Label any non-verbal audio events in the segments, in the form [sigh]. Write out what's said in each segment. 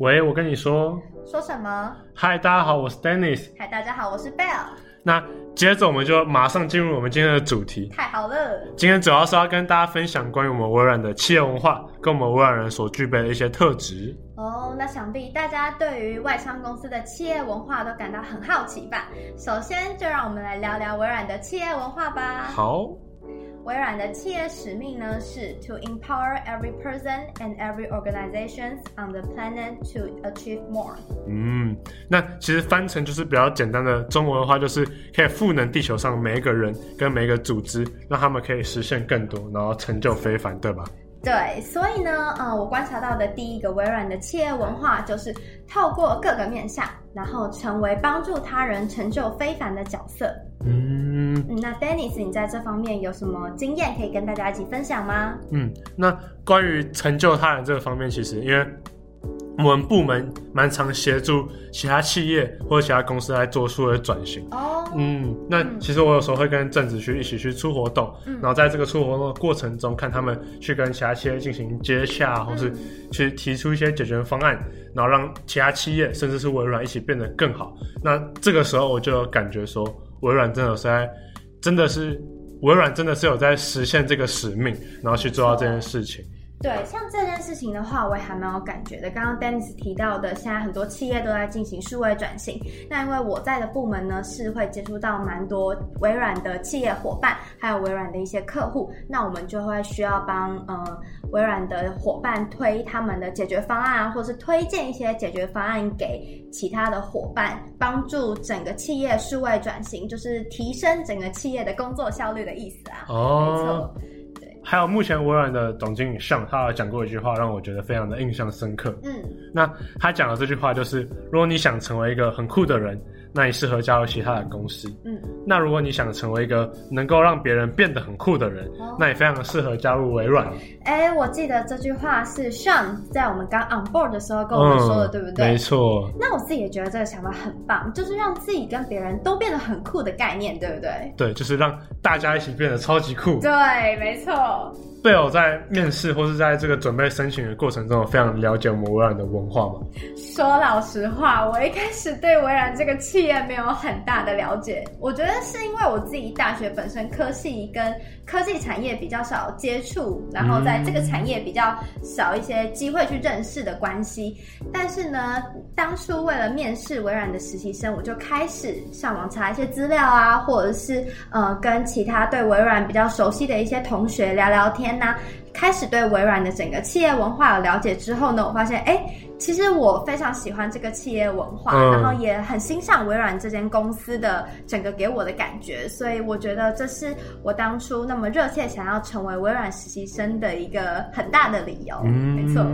喂，我跟你说。说什么？嗨，大家好，我是 Dennis。嗨，大家好，我是 Bell。那接着我们就马上进入我们今天的主题。太好了！今天主要是要跟大家分享关于我们微软的企业文化，跟我们微软人所具备的一些特质。哦，那想必大家对于外商公司的企业文化都感到很好奇吧？首先，就让我们来聊聊微软的企业文化吧。好。微软的企业使命呢是 to empower every person and every organization on the planet to achieve more。嗯，那其实翻成就是比较简单的中文的话，就是可以赋能地球上每一个人跟每一个组织，让他们可以实现更多，然后成就非凡，对吧？对，所以呢，呃，我观察到的第一个微软的企业文化就是透过各个面向，然后成为帮助他人成就非凡的角色。嗯，那 Dennis，你在这方面有什么经验可以跟大家一起分享吗？嗯，那关于成就他人这个方面，其实因为。我们部门蛮常协助其他企业或者其他公司来做出的转型。哦，嗯，那其实我有时候会跟正子去一起去出活动，嗯，然后在这个出活动的过程中，看他们去跟其他企业进行接洽，或是去提出一些解决方案，然后让其他企业甚至是微软一起变得更好。那这个时候我就有感觉说，微软真的是在，真的是微软真的是有在实现这个使命，然后去做到这件事情。对，像这件事情的话，我也还蛮有感觉的。刚刚 Dennis 提到的，现在很多企业都在进行数位转型。那因为我在的部门呢，是会接触到蛮多微软的企业伙伴，还有微软的一些客户。那我们就会需要帮呃微软的伙伴推他们的解决方案啊，或是推荐一些解决方案给其他的伙伴，帮助整个企业数位转型，就是提升整个企业的工作效率的意思啊。哦，没错。还有目前微软的总经理上，他讲过一句话，让我觉得非常的印象深刻。嗯，那他讲的这句话就是：如果你想成为一个很酷的人。那你适合加入其他的公司。嗯，那如果你想成为一个能够让别人变得很酷的人，哦、那也非常适合加入微软。哎、欸，我记得这句话是 Sean 在我们刚 on board 的时候跟我们说的，嗯、对不对？没错。那我自己也觉得这个想法很棒，就是让自己跟别人都变得很酷的概念，对不对？对，就是让大家一起变得超级酷。对，没错。贝尔在面试或是在这个准备申请的过程中，非常了解我们微软的文化吗？说老实话，我一开始对微软这个企业没有很大的了解。我觉得是因为我自己大学本身科系跟科技产业比较少接触，然后在这个产业比较少一些机会去认识的关系。但是呢，当初为了面试微软的实习生，我就开始上网查一些资料啊，或者是呃跟其他对微软比较熟悉的一些同学聊聊天。那开始对微软的整个企业文化有了解之后呢，我发现，哎，其实我非常喜欢这个企业文化，嗯、然后也很欣赏微软这间公司的整个给我的感觉，所以我觉得这是我当初那么热切想要成为微软实习生的一个很大的理由。嗯、没错。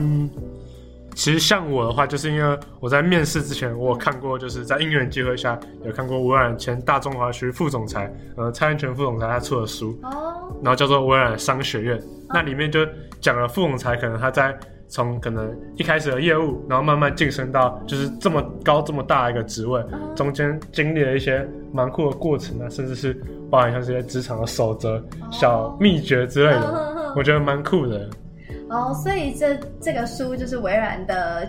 其实像我的话，就是因为我在面试之前，我看过，就是在应援机会下有看过微软前大中华区副总裁，呃，蔡安全副总裁他出的书，哦，然后叫做《微软商学院》，那里面就讲了副总裁可能他在从可能一开始的业务，然后慢慢晋升到就是这么高这么大一个职位，中间经历了一些蛮酷的过程啊，甚至是包含像这些职场的守则、小秘诀之类的，我觉得蛮酷的。哦，所以这这个书就是微软的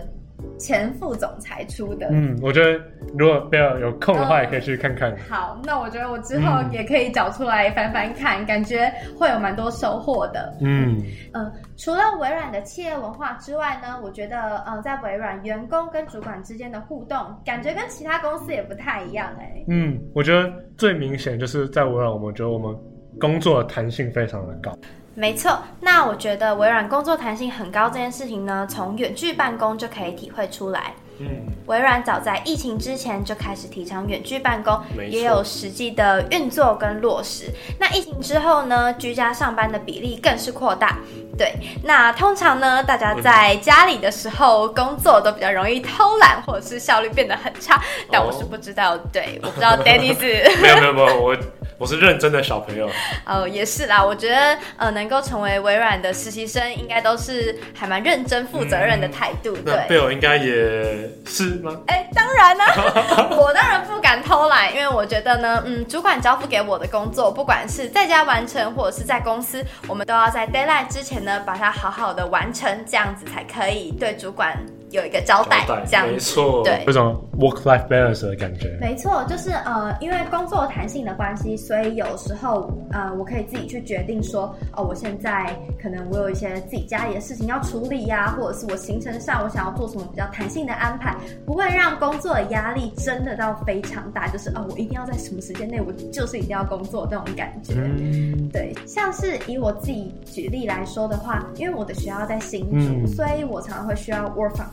前副总裁出的。嗯，我觉得如果不要有空的话，也可以去看看。嗯。好，那我觉得我之后也可以找出来翻翻看，嗯、感觉会有蛮多收获的。嗯呃，除了微软的企业文化之外呢，我觉得呃，在微软员工跟主管之间的互动，感觉跟其他公司也不太一样哎、欸。嗯，我觉得最明显就是在微软，我们觉得我们工作的弹性非常的高。没错，那我觉得微软工作弹性很高这件事情呢，从远距办公就可以体会出来。嗯，微软早在疫情之前就开始提倡远距办公，也有实际的运作跟落实。那疫情之后呢，居家上班的比例更是扩大。对，那通常呢，大家在家里的时候工作都比较容易偷懒，或者是效率变得很差。但我是不知道，哦、对，我不知道 Dennis [laughs] 没有没有没有我。我是认真的小朋友哦，也是啦。我觉得呃，能够成为微软的实习生，应该都是还蛮认真、负责任的态度。嗯、对，贝尔应该也是吗？哎、欸，当然呢，[laughs] 我当然不敢偷懒，因为我觉得呢，嗯，主管交付给我的工作，不管是在家完成，或者是在公司，我们都要在 deadline 之前呢，把它好好的完成，这样子才可以对主管有一个交代，交代这样没错，对，有种 work life balance 的感觉。没错，就是呃，因为工作弹性的关系，所以有时候呃，我可以自己去决定说，哦，我现在可能我有一些自己家里的事情要处理呀、啊，或者是我行程上我想要做什么比较弹性的安排，不会让工作的压力真的到非常大，就是哦，我一定要在什么时间内，我就是一定要工作这种感觉。嗯，对，像是以我自己举例来说的话，因为我的学校在新竹，嗯、所以我常常会需要 work from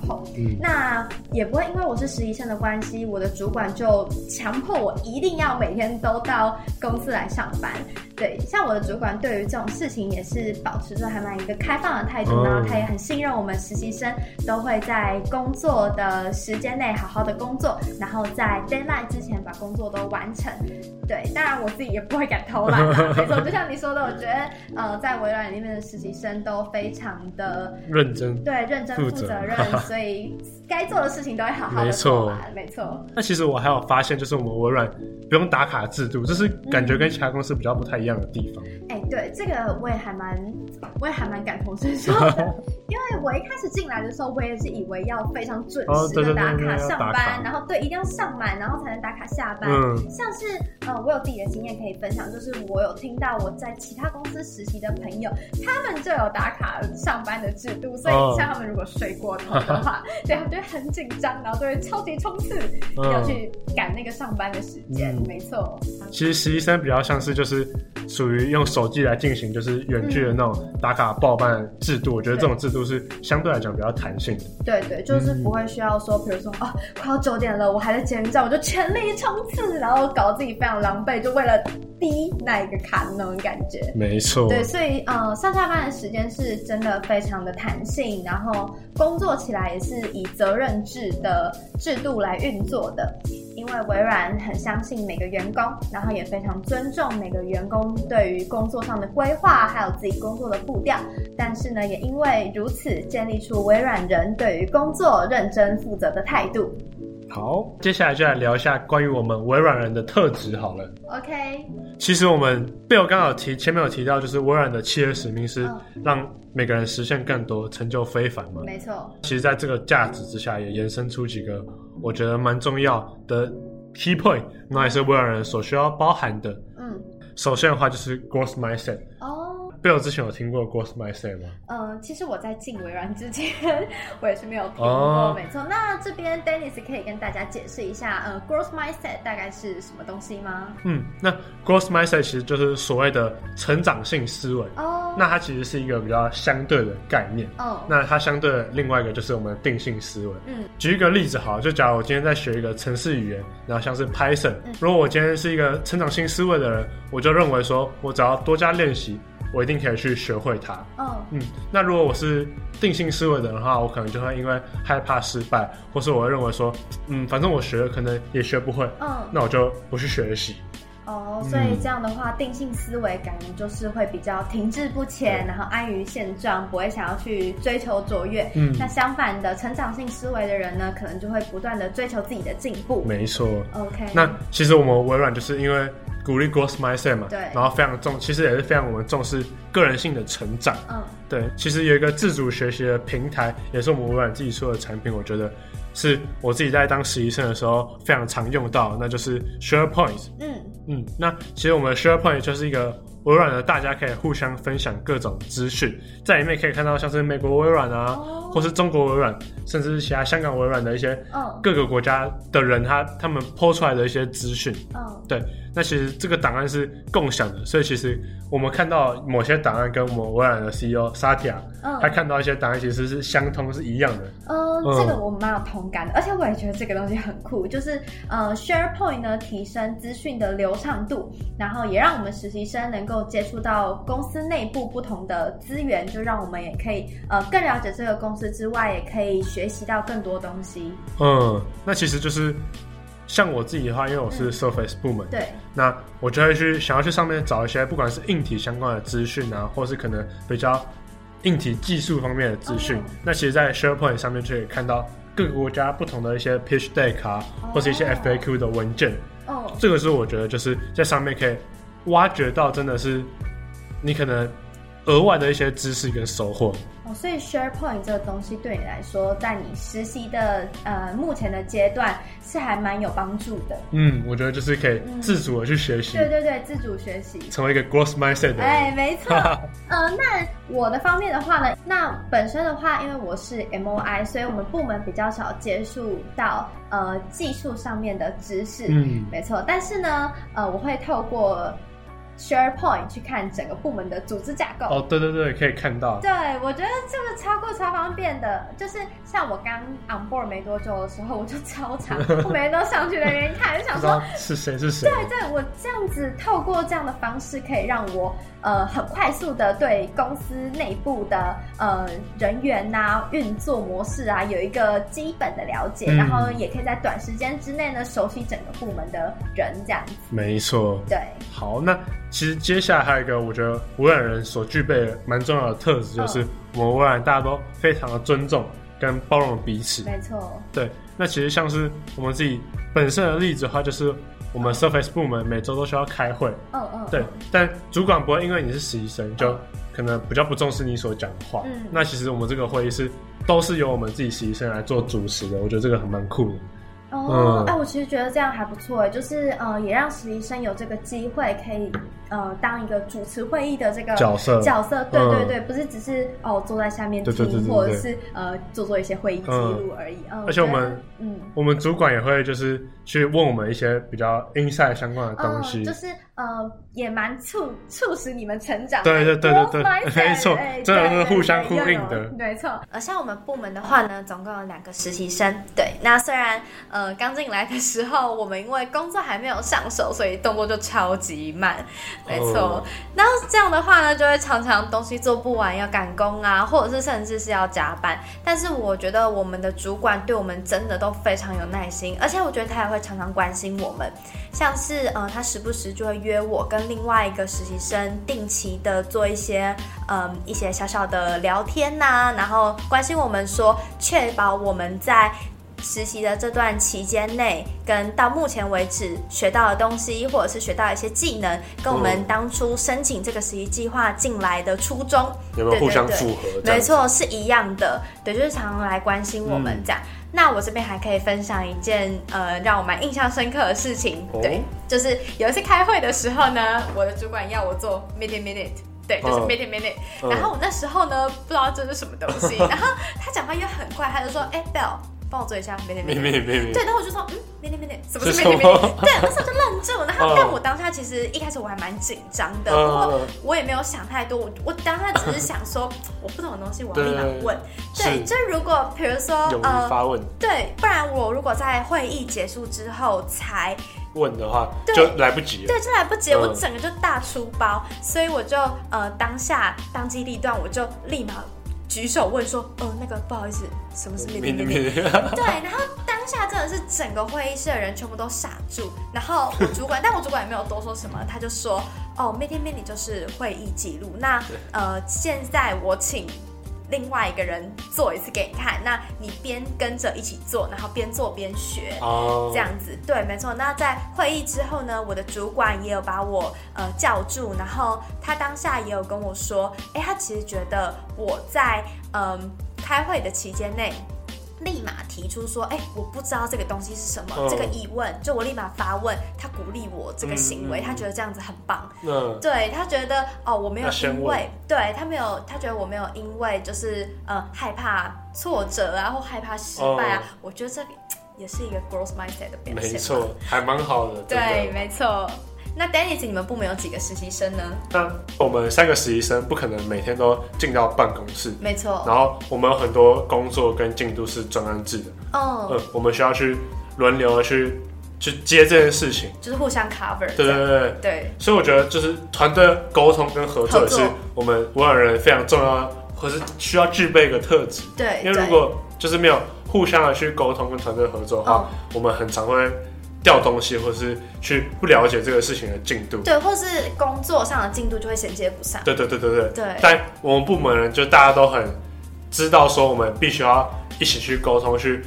那也不会因为我是实习生的关系，我的主管就强迫我一定要每天都到公司来上班。对，像我的主管对于这种事情也是保持着还蛮一个开放的态度，然后他也很信任我们实习生都会在工作的时间内好好的工作，然后在 deadline 之前把工作都完成。对，当然我自己也不会敢偷懒啊。没错，就像你说的，我觉得呃，在微软里面的实习生都非常的认真，对，认真负责任，[laughs] 所以该做的事情都会好好的做完。没错。那其实我还有发现，就是我们微软不用打卡制度，这是感觉跟其他公司比较不太一样的地方。哎、嗯欸，对，这个我也还蛮，我也还蛮感同身受的。[laughs] 因为我一开始进来的时候，我也是以为要非常准时的打卡上班，然后对，一定要上满，然后才能打卡下班。嗯，像是呃，我有自己的经验可以分享，就是我有听到我在其他公司实习的朋友，他们就有打卡上班的制度，所以像他们如果睡过头的话，[laughs] 对，他们就会很紧张，然后就会超级冲刺，要去赶那个上班的时间。没错，其实实习生比较像是就是属于用手机来进行就是远距的那种打卡报班制度，我觉得这种制度。是相对来讲比较弹性的，对对，就是不会需要说，比如说啊，快要九点了，我还在捷运站，我就全力冲刺，然后搞得自己非常狼狈，就为了低那一个卡的那种感觉。没错，对，所以呃，上下班的时间是真的非常的弹性，然后工作起来也是以责任制的制度来运作的。因为微软很相信每个员工，然后也非常尊重每个员工对于工作上的规划，还有自己工作的步调。但是呢，也因为如此，建立出微软人对于工作认真负责的态度。好，接下来就来聊一下关于我们微软人的特质好了。OK，其实我们被我刚好提前面有提到，就是微软的企业使命是让每个人实现更多，成就非凡嘛。没错。其实，在这个价值之下，也延伸出几个。我觉得蛮重要的 key point，那也是微软人所需要包含的。嗯，首先的话就是 growth mindset。哦。之前有听过 growth mindset 吗？嗯，其实我在进微软之前，我也是没有听过。Oh. 没错，那这边 Dennis 可以跟大家解释一下，呃，growth mindset 大概是什么东西吗？嗯，那 growth mindset 其实就是所谓的成长性思维。哦。Oh. 那它其实是一个比较相对的概念。哦。Oh. 那它相对的另外一个就是我们的定性思维。嗯。举一个例子好，就假如我今天在学一个程式语言，然后像是 Python，嗯。如果我今天是一个成长性思维的人，我就认为说我只要多加练习。我一定可以去学会它。Oh. 嗯，那如果我是定性思维的人的话，我可能就会因为害怕失败，或是我会认为说，嗯，反正我学了可能也学不会。嗯，oh. 那我就不去学习。哦，oh, 所以这样的话，嗯、定性思维感觉就是会比较停滞不前，然后安于现状，不会想要去追求卓越。嗯，那相反的，成长性思维的人呢，可能就会不断的追求自己的进步。没错。OK。那其实我们微软就是因为。鼓励 growth mindset 嘛，对，然后非常重，其实也是非常我们重视个人性的成长。嗯，对，其实有一个自主学习的平台，也是我们微软自己出的产品，我觉得是我自己在当实习生的时候非常常用到，那就是 SharePoint。嗯嗯，那其实我们的 SharePoint 就是一个。微软的大家可以互相分享各种资讯，在里面可以看到像是美国微软啊，oh. 或是中国微软，甚至是其他香港微软的一些各个国家的人他，他他们 po 出来的一些资讯。Oh. 对，那其实这个档案是共享的，所以其实我们看到某些档案跟我们微软的 CEO Satya，他看到一些档案其实是相通是一样的。嗯，这个我们蛮有同感的，而且我也觉得这个东西很酷，就是呃 SharePoint 呢提升资讯的流畅度，然后也让我们实习生能够。接触到公司内部不同的资源，就让我们也可以呃更了解这个公司之外，也可以学习到更多东西。嗯，那其实就是像我自己的话，因为我是 Surface 部门，嗯、对，那我就会去想要去上面找一些不管是硬体相关的资讯啊，或是可能比较硬体技术方面的资讯。哦、那其实，在 SharePoint 上面就可以看到各个国家不同的一些 Pitch Deck 啊，哦、或是一些 FAQ 的文件。哦，这个是我觉得就是在上面可以。挖掘到真的是，你可能额外的一些知识跟收获。哦，所以 SharePoint 这个东西对你来说，在你实习的呃目前的阶段是还蛮有帮助的。嗯，我觉得就是可以自主的去学习。对对对，自主学习，成为一个 growth mindset。哎，没错。[laughs] 呃，那我的方面的话呢，那本身的话，因为我是 MOI，所以我们部门比较少接触到呃技术上面的知识。嗯，没错。但是呢，呃，我会透过 SharePoint 去看整个部门的组织架构哦，对对对，可以看到。对，我觉得这个超酷超方便的，就是像我刚 on board 没多久的时候，我就超常，[laughs] 我每天都上去那边看，就想说是谁是谁。对对，我这样子透过这样的方式，可以让我呃很快速的对公司内部的呃人员呐、啊、运作模式啊有一个基本的了解，嗯、然后也可以在短时间之内呢熟悉整个部门的人这样子。没错。对。好，那。其实接下来还有一个，我觉得微软人所具备的蛮重要的特质，就是我们微软大家都非常的尊重跟包容彼此。没错。对，那其实像是我们自己本身的例子的话，就是我们 Surface 部门每周都需要开会。嗯嗯。对，但主管不会因为你是实习生，就可能比较不重视你所讲的话。嗯。那其实我们这个会议是都是由我们自己实习生来做主持的，我觉得这个很蛮酷的。哦，哎、嗯，我其实觉得这样还不错哎，就是呃，也让实习生有这个机会可以呃当一个主持会议的这个角色角色，对对对，嗯、不是只是哦坐在下面听，或者是呃做做一些会议记录而已。嗯，而且我们嗯，我们主管也会就是去问我们一些比较 inside 相关的东西，嗯、就是呃也蛮促促使你们成长。对对对对对，[laughs] 没错，真的是互相呼应的，没错。呃，像我们部门的话呢，总共有两个实习生，对，那虽然呃。呃，刚进来的时候，我们因为工作还没有上手，所以动作就超级慢。没错，oh. 那这样的话呢，就会常常东西做不完，要赶工啊，或者是甚至是要加班。但是我觉得我们的主管对我们真的都非常有耐心，而且我觉得他也会常常关心我们，像是呃，他时不时就会约我跟另外一个实习生定期的做一些嗯一些小小的聊天呐、啊，然后关心我们说，确保我们在。实习的这段期间内，跟到目前为止学到的东西，或者是学到一些技能，跟我们当初申请这个实习计划进来的初衷，有没有互相符合？没错，是一样的。对，就是常常来关心我们这样。嗯、那我这边还可以分享一件呃让我蛮印象深刻的事情，哦、对，就是有一次开会的时候呢，我的主管要我做 meeting minute，对，就是 meeting minute，、嗯、然后我那时候呢不知道这是什么东西，[laughs] 然后他讲话又很快，他就说，哎、欸、，Bell。帮我做一下，minute minute，对，然后我就说，嗯，minute minute，什么是 minute minute？对，那时候就愣住，然后但我当下其实一开始我还蛮紧张的，不过我也没有想太多，我我当下只是想说，我不懂的东西我要立马问，对，就如果比如说呃，发问，对，不然我如果在会议结束之后才问的话，就来不及了，对，就来不及，我整个就大出包，所以我就呃当下当机立断，我就立马。举手问说：“哦，那个不好意思，什么是 minute？” [laughs] 对，然后当下真的是整个会议室的人全部都傻住，然后我主管，但我主管也没有多说什么，他就说：“哦 minute 就是会议记录。那呃，现在我请。”另外一个人做一次给你看，那你边跟着一起做，然后边做边学，oh. 这样子，对，没错。那在会议之后呢，我的主管也有把我呃叫住，然后他当下也有跟我说，哎，他其实觉得我在嗯、呃、开会的期间内。立马提出说：“哎、欸，我不知道这个东西是什么，嗯、这个疑问，就我立马发问。他鼓励我这个行为，嗯、他觉得这样子很棒。嗯，对他觉得哦，我没有因为对他没有，他觉得我没有因为就是呃害怕挫折啊，或害怕失败啊。嗯、我觉得这里也是一个 growth mindset 的表现。没错，还蛮好的。对，没错。”那 Dennis，你们部门有几个实习生呢？那我们三个实习生不可能每天都进到办公室，没错。然后我们有很多工作跟进度是专案制的，哦，嗯，我们需要去轮流的去去接这件事情，就是互相 cover。对对对对，对。所以我觉得就是团队沟通跟合作也是我们微软人非常重要，或是需要具备一个特质。对，因为如果就是没有互相的去沟通跟团队合作的话，哦、我们很常会。掉东西，或是去不了解这个事情的进度，对，或是工作上的进度就会衔接不上。对对对对对。对。但我们部门人就大家都很知道，说我们必须要一起去沟通，去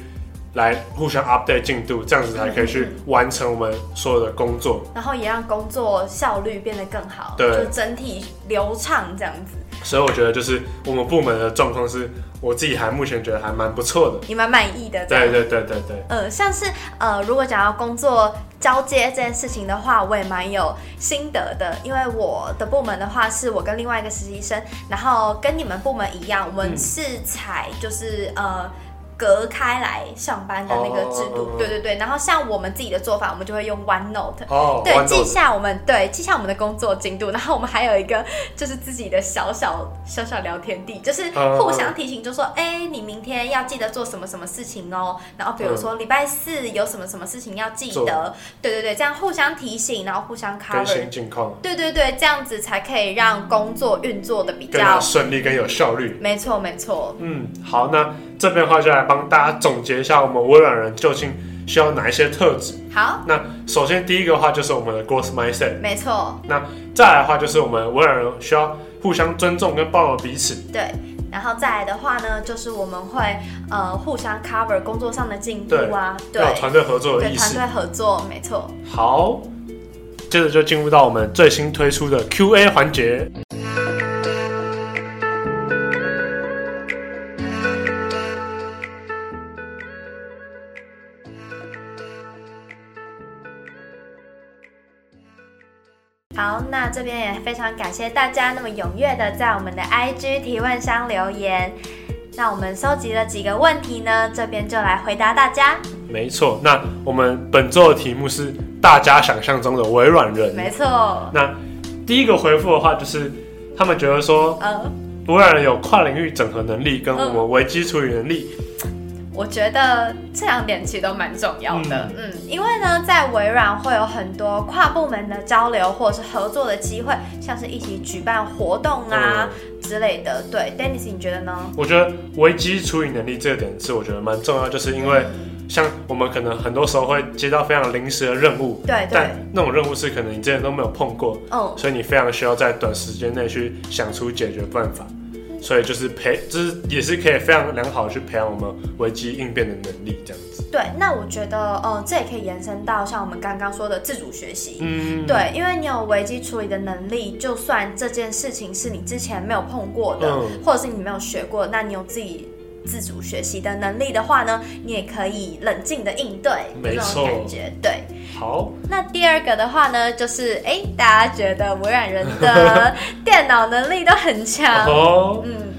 来互相 update 进度，这样子才可以去完成我们所有的工作。然后也让工作效率变得更好，对，就整体流畅这样子。所以我觉得就是我们部门的状况是，我自己还目前觉得还蛮不错的，你蛮满意的。对对对对对。呃，像是呃，如果讲到工作交接这件事情的话，我也蛮有心得的，因为我的部门的话是我跟另外一个实习生，然后跟你们部门一样，我们是采就是、嗯、呃。隔开来上班的那个制度，oh, 对对对。然后像我们自己的做法，我们就会用 OneNote，、oh, 对，记下我们对记下我们的工作进度。然后我们还有一个就是自己的小小小小聊天地，就是互相提醒，就说哎、oh. 欸，你明天要记得做什么什么事情哦。然后比如说礼拜四有什么什么事情要记得，对对对，这样互相提醒，然后互相 cover 更新近况。对对对，这样子才可以让工作运作的比较顺利，更有效率。没错没错。嗯，好，那。这边的话就来帮大家总结一下，我们微软人究竟需要哪一些特质。好，那首先第一个的话就是我们的 growth mindset。没错。那再来的话就是我们微软人需要互相尊重跟包容彼此。对。然后再来的话呢，就是我们会呃互相 cover 工作上的进度啊，对，对团队合作的意思。团队合作，没错。好，接着就进入到我们最新推出的 QA 环节。那这边也非常感谢大家那么踊跃的在我们的 IG 提问箱留言。那我们收集了几个问题呢，这边就来回答大家。没错，那我们本周的题目是大家想象中的微软人。没错。那第一个回复的话，就是他们觉得说，呃，微软人有跨领域整合能力跟我们危机处理能力。我觉得这两点其实都蛮重要的，嗯，嗯，因为呢，在微软会有很多跨部门的交流或者是合作的机会，像是一起举办活动啊、嗯、之类的。对，Dennis，你觉得呢？我觉得危机处理能力这个点是我觉得蛮重要，就是因为像我们可能很多时候会接到非常临时的任务，对，对，但那种任务是可能你之前都没有碰过，嗯，所以你非常需要在短时间内去想出解决办法。所以就是培，就是也是可以非常良好的去培养我们危机应变的能力，这样子。对，那我觉得，呃，这也可以延伸到像我们刚刚说的自主学习。嗯，对，因为你有危机处理的能力，就算这件事情是你之前没有碰过的，嗯、或者是你没有学过，那你有自己自主学习的能力的话呢，你也可以冷静的应对。没错，感觉对。好，那第二个的话呢，就是哎、欸，大家觉得微软人的电脑能力都很强，[laughs] 嗯，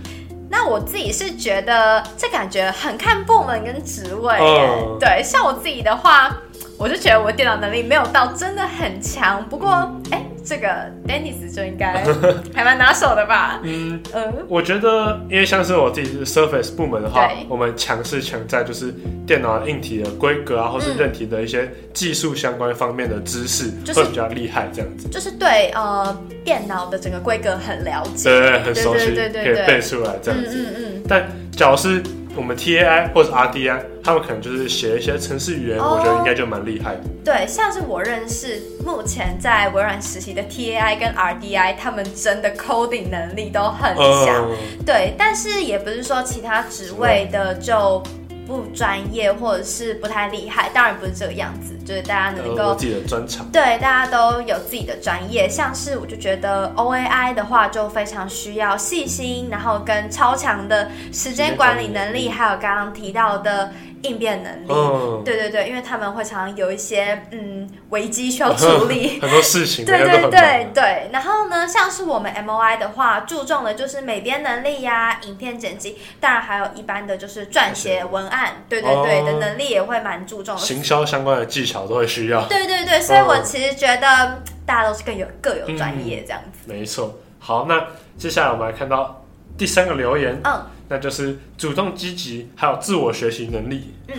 那我自己是觉得这感觉很看部门跟职位，哦、对，像我自己的话。我就觉得我电脑能力没有到真的很强，不过哎、欸，这个 Dennis 就应该 [laughs] 还蛮拿手的吧？嗯嗯，我觉得因为像是我自己是 Surface 部门的话，我们强是强在就是电脑硬体的规格啊，或是韧体的一些技术相关方面的知识会比较厉害，这样子。就是对呃电脑的整个规格很了解，对，很熟悉，对对对对对，可以背出来这样子。嗯嗯，嗯但假如是。我们 TAI 或者 RDI，他们可能就是写一些程式语言，oh, 我觉得应该就蛮厉害的。对，像是我认识目前在微软实习的 TAI 跟 RDI，他们真的 coding 能力都很强。Uh, 对，但是也不是说其他职位的就。不专业或者是不太厉害，当然不是这个样子，就是大家能够有自己的专长，对，大家都有自己的专业。像是我就觉得 OAI 的话，就非常需要细心，然后跟超强的时间管理能力，还有刚刚提到的。应变能力，嗯、对对对，因为他们会常常有一些嗯危机需要处理，[laughs] 很多事情，对对对对。然后呢，像是我们 MOI 的话，注重的就是美编能力呀、啊，影片剪辑，当然还有一般的就是撰写文案，对对对的能力也会蛮注重的。行销相关的技巧都会需要。对对对，所以我其实觉得大家都是更有各有专业这样子。嗯、没错，好，那接下来我们来看到第三个留言，嗯。那就是主动积极，还有自我学习能力。嗯，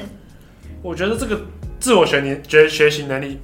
我觉得这个自我学习学学习能力，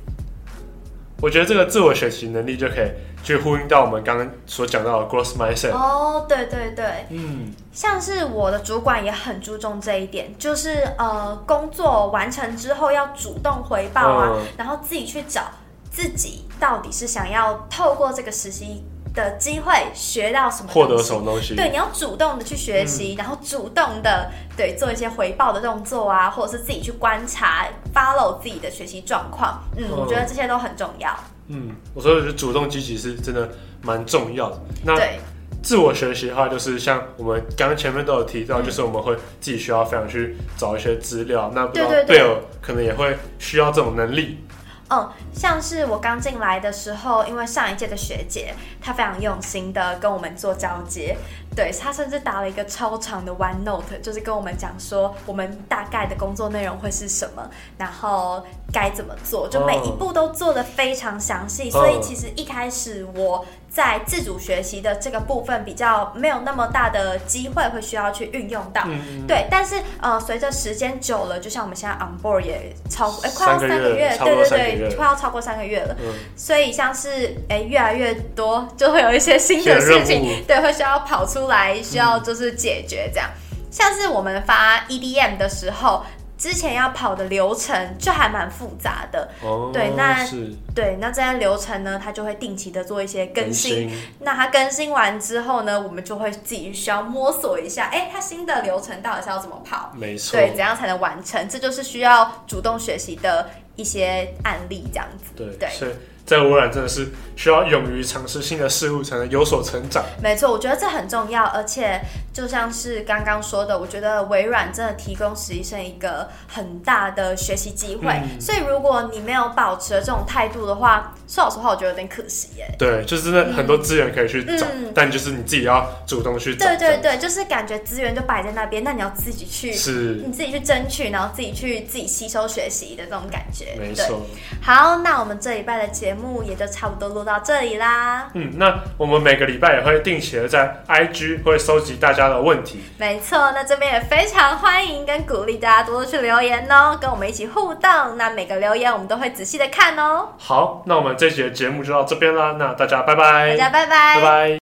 我觉得这个自我学习能力就可以去呼应到我们刚刚所讲到的 growth mindset。哦，对对对，嗯，像是我的主管也很注重这一点，就是呃，工作完成之后要主动回报啊，嗯、然后自己去找自己到底是想要透过这个实习。的机会学到什么？获得什么东西？对，你要主动的去学习，嗯、然后主动的对做一些回报的动作啊，或者是自己去观察，follow 自己的学习状况。嗯，嗯，我觉得这些都很重要。嗯，我说的是主动积极是真的蛮重要的。那对自我学习的话，就是像我们刚刚前面都有提到，就是我们会自己需要非常去找一些资料。嗯、那不知道贝尔可能也会需要这种能力。嗯，像是我刚进来的时候，因为上一届的学姐她非常用心的跟我们做交接，对，她甚至打了一个超长的 OneNote，就是跟我们讲说我们大概的工作内容会是什么，然后该怎么做，就每一步都做的非常详细。所以其实一开始我。在自主学习的这个部分比较没有那么大的机会会需要去运用到，嗯、对。但是呃，随着时间久了，就像我们现在 on board 也超哎、欸、快要三个月，对对对，快要超过三个月了。嗯、所以像是哎、欸、越来越多就会有一些新的事情，对，会需要跑出来，需要就是解决这样。嗯、像是我们发 EDM 的时候。之前要跑的流程就还蛮复杂的，哦、对，那是对，那这些流程呢，它就会定期的做一些更新。更新那它更新完之后呢，我们就会自己需要摸索一下，哎、欸，它新的流程到底是要怎么跑？没错，对，怎样才能完成？这就是需要主动学习的一些案例，这样子。对在微软真的是需要勇于尝试新的事物，才能有所成长。没错，我觉得这很重要，而且就像是刚刚说的，我觉得微软真的提供实习生一个很大的学习机会。嗯、所以如果你没有保持这种态度的话，说老实话，我觉得有点可惜耶。对，就是真的很多资源可以去找，嗯、但就是你自己要主动去找。对对对，就是感觉资源就摆在那边，那你要自己去，是，你自己去争取，然后自己去自己吸收学习的这种感觉。没错。好，那我们这礼拜的节目也就差不多录到这里啦。嗯，那我们每个礼拜也会定期的在 IG 会收集大家的问题。没错，那这边也非常欢迎跟鼓励大家多多去留言哦，跟我们一起互动。那每个留言我们都会仔细的看哦。好，那我们这集的节目就到这边啦。那大家拜拜，大家拜拜，拜拜。